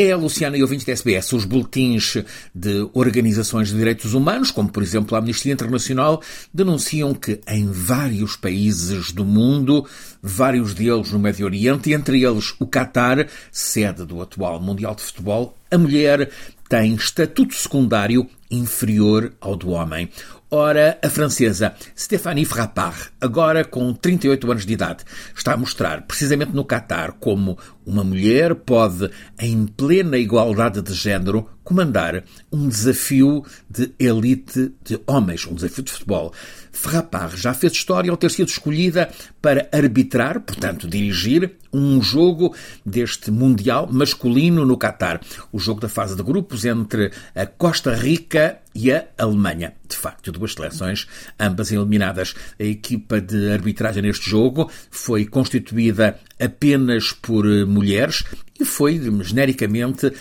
É, Luciana e ouvintes da SBS, os boletins de organizações de direitos humanos, como por exemplo a Amnistia Internacional, denunciam que em vários países do mundo, vários deles no Médio Oriente, entre eles o Qatar, sede do atual Mundial de Futebol, a mulher tem estatuto secundário inferior ao do homem. Ora, a francesa Stéphanie Frappard, agora com 38 anos de idade, está a mostrar, precisamente no Catar, como uma mulher pode, em plena igualdade de género, comandar um desafio de elite de homens, um desafio de futebol. Frappard já fez história ao ter sido escolhida para arbitrar, portanto dirigir, um jogo deste Mundial masculino no Catar. O jogo da fase de grupos entre a Costa Rica e a Alemanha. De facto, duas seleções, ambas eliminadas. A equipa de arbitragem neste jogo foi constituída apenas por mulheres e foi genericamente uh,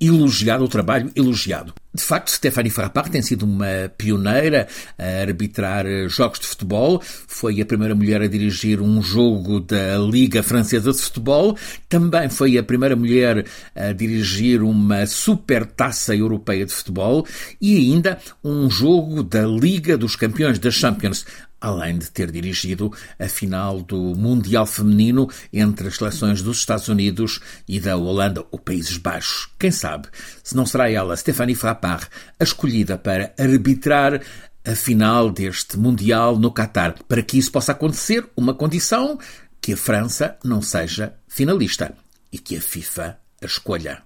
elogiado, o trabalho elogiado. De facto, Stephanie Frappard tem sido uma pioneira a arbitrar jogos de futebol. Foi a primeira mulher a dirigir um jogo da Liga Francesa de Futebol. Também foi a primeira mulher a dirigir uma super taça europeia de futebol e ainda um jogo da Liga dos Campeões da Champions além de ter dirigido a final do Mundial Feminino entre as seleções dos Estados Unidos e da Holanda ou Países Baixos. Quem sabe se não será ela, Stéphanie A escolhida para arbitrar a final deste Mundial no Qatar. Para que isso possa acontecer, uma condição que a França não seja finalista e que a FIFA a escolha.